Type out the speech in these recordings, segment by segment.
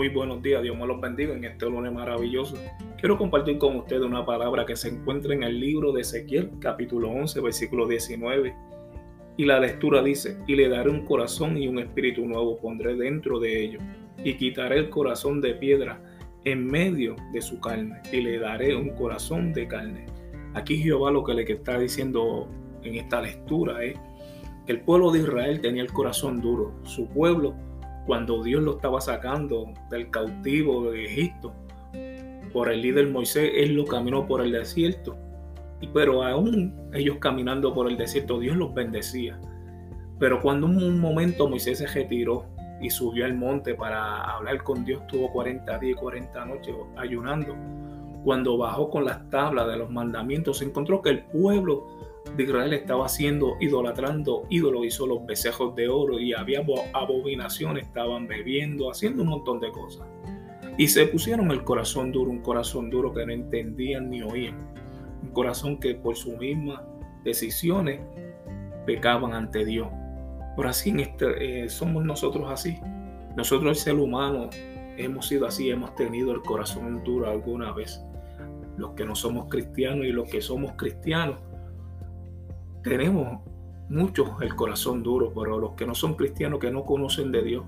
Muy buenos días, Dios me los bendiga en este lunes maravilloso. Quiero compartir con ustedes una palabra que se encuentra en el libro de Ezequiel, capítulo 11, versículo 19. Y la lectura dice, y le daré un corazón y un espíritu nuevo pondré dentro de ellos, y quitaré el corazón de piedra en medio de su carne, y le daré un corazón de carne. Aquí Jehová lo que le está diciendo en esta lectura es que el pueblo de Israel tenía el corazón duro, su pueblo cuando Dios lo estaba sacando del cautivo de Egipto por el líder Moisés, él lo caminó por el desierto. Y, pero aún ellos caminando por el desierto, Dios los bendecía. Pero cuando un momento Moisés se retiró y subió al monte para hablar con Dios, tuvo 40 días y 40 noches ayunando. Cuando bajó con las tablas de los mandamientos, se encontró que el pueblo de Israel estaba haciendo, idolatrando ídolos, hizo los becejos de oro y había abominaciones, estaban bebiendo, haciendo un montón de cosas. Y se pusieron el corazón duro, un corazón duro que no entendían ni oían, un corazón que por sus mismas decisiones pecaban ante Dios. Por así este, eh, somos nosotros así. Nosotros el ser humano hemos sido así, hemos tenido el corazón duro alguna vez. Los que no somos cristianos y los que somos cristianos tenemos muchos el corazón duro, pero los que no son cristianos, que no conocen de Dios,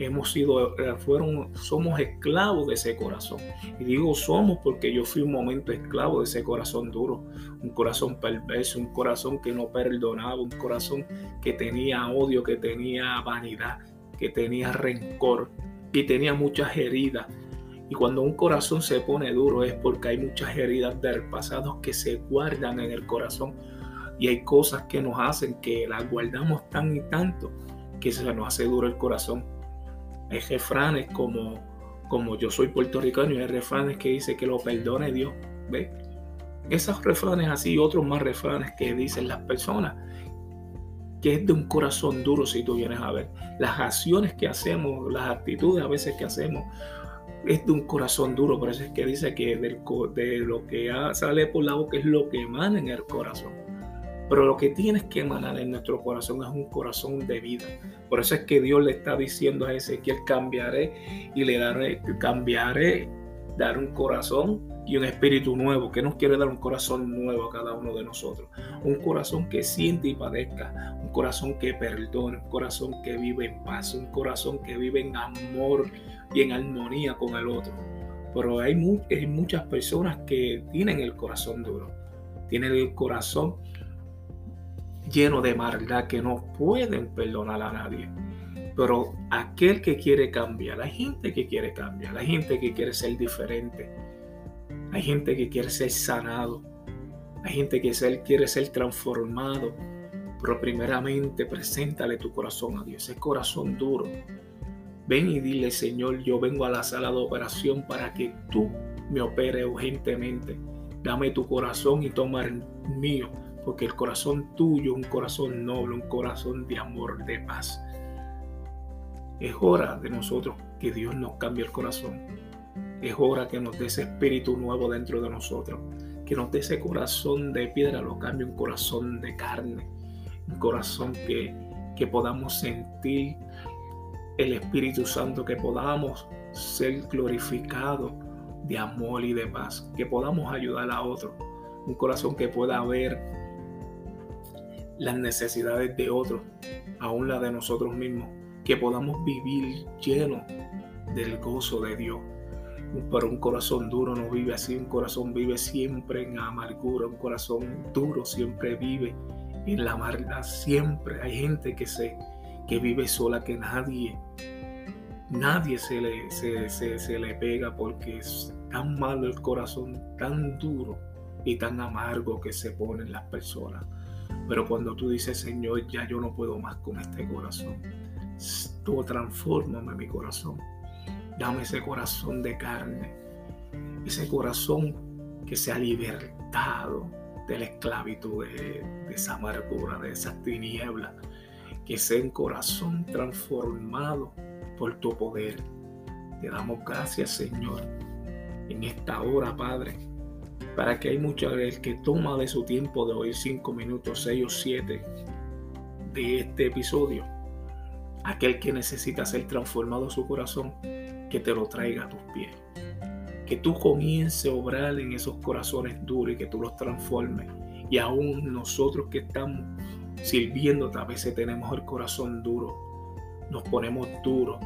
hemos sido, eh, fueron, somos esclavos de ese corazón. Y digo somos porque yo fui un momento esclavo de ese corazón duro, un corazón perverso, un corazón que no perdonaba, un corazón que tenía odio, que tenía vanidad, que tenía rencor y tenía muchas heridas. Y cuando un corazón se pone duro es porque hay muchas heridas del pasado que se guardan en el corazón y hay cosas que nos hacen que las guardamos tan y tanto que se nos hace duro el corazón. Hay refranes como, como yo soy puertorriqueño hay refranes que dice que lo perdone Dios. ¿Ve? Esos refranes así y otros más refranes que dicen las personas que es de un corazón duro si tú vienes a ver. Las acciones que hacemos, las actitudes a veces que hacemos, es de un corazón duro. Por eso es que dice que de lo que sale por la boca es lo que emana en el corazón. Pero lo que tienes que emanar en nuestro corazón es un corazón de vida. Por eso es que Dios le está diciendo a Ezequiel, cambiaré y le daré, cambiaré, dar un corazón y un espíritu nuevo, que nos quiere dar un corazón nuevo a cada uno de nosotros. Un corazón que siente y padezca, un corazón que perdone, un corazón que vive en paz, un corazón que vive en amor y en armonía con el otro. Pero hay, hay muchas personas que tienen el corazón duro, tienen el corazón lleno de maldad que no pueden perdonar a nadie. Pero aquel que quiere cambiar, hay gente que quiere cambiar, hay gente que quiere ser diferente, hay gente que quiere ser sanado, hay gente que quiere ser transformado. Pero primeramente preséntale tu corazón a Dios, ese corazón duro. Ven y dile, Señor, yo vengo a la sala de operación para que tú me operes urgentemente. Dame tu corazón y toma el mío porque el corazón tuyo un corazón noble, un corazón de amor, de paz. Es hora de nosotros que Dios nos cambie el corazón. Es hora que nos dé ese espíritu nuevo dentro de nosotros. Que nos dé ese corazón de piedra, lo cambie un corazón de carne. Un corazón que, que podamos sentir el Espíritu Santo, que podamos ser glorificados de amor y de paz. Que podamos ayudar a otros. Un corazón que pueda ver las necesidades de otros, aún la de nosotros mismos, que podamos vivir llenos del gozo de Dios. Pero un corazón duro no vive así, un corazón vive siempre en amargura, un corazón duro siempre vive en la maldad, siempre hay gente que se que vive sola, que nadie, nadie se le, se, se le pega porque es tan malo el corazón, tan duro y tan amargo que se ponen las personas. Pero cuando tú dices, Señor, ya yo no puedo más con este corazón, tú transfórmame mi corazón. Dame ese corazón de carne, ese corazón que se ha libertado de la esclavitud, de, de esa amargura, de esas tinieblas. Que sea un corazón transformado por tu poder. Te damos gracias, Señor, en esta hora, Padre para que hay mucha el que toma de su tiempo de oír cinco minutos, seis o siete de este episodio, aquel que necesita ser transformado su corazón, que te lo traiga a tus pies. Que tú comiences a obrar en esos corazones duros y que tú los transformes. Y aún nosotros que estamos sirviendo a veces tenemos el corazón duro. Nos ponemos duros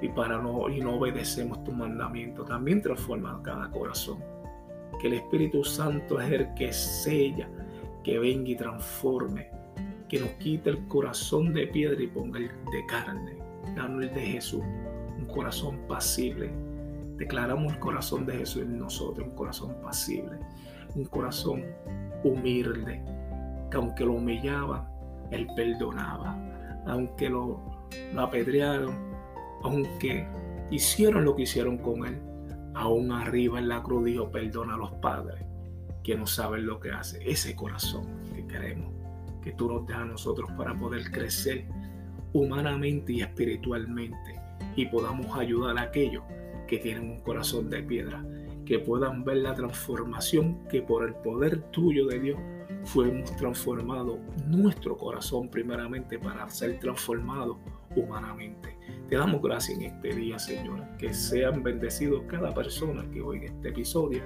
y, para no, y no obedecemos tu mandamiento. También transforma cada corazón. Que el Espíritu Santo es el que sella, que venga y transforme, que nos quite el corazón de piedra y ponga el de carne, dando el de Jesús, un corazón pasible. Declaramos el corazón de Jesús en nosotros, un corazón pasible, un corazón humilde, que aunque lo humillaban, Él perdonaba, aunque lo apedrearon, aunque hicieron lo que hicieron con él, aún arriba en la cruz dijo, perdona a los padres que no saben lo que hacen. Ese corazón que queremos, que tú nos des a nosotros para poder crecer humanamente y espiritualmente y podamos ayudar a aquellos que tienen un corazón de piedra, que puedan ver la transformación que por el poder tuyo de Dios fuimos transformados nuestro corazón primeramente para ser transformado humanamente. Te damos gracias en este día, Señor. Que sean bendecidos cada persona que oiga este episodio,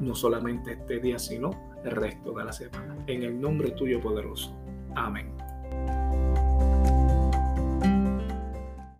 no solamente este día, sino el resto de la semana. En el nombre tuyo poderoso. Amén.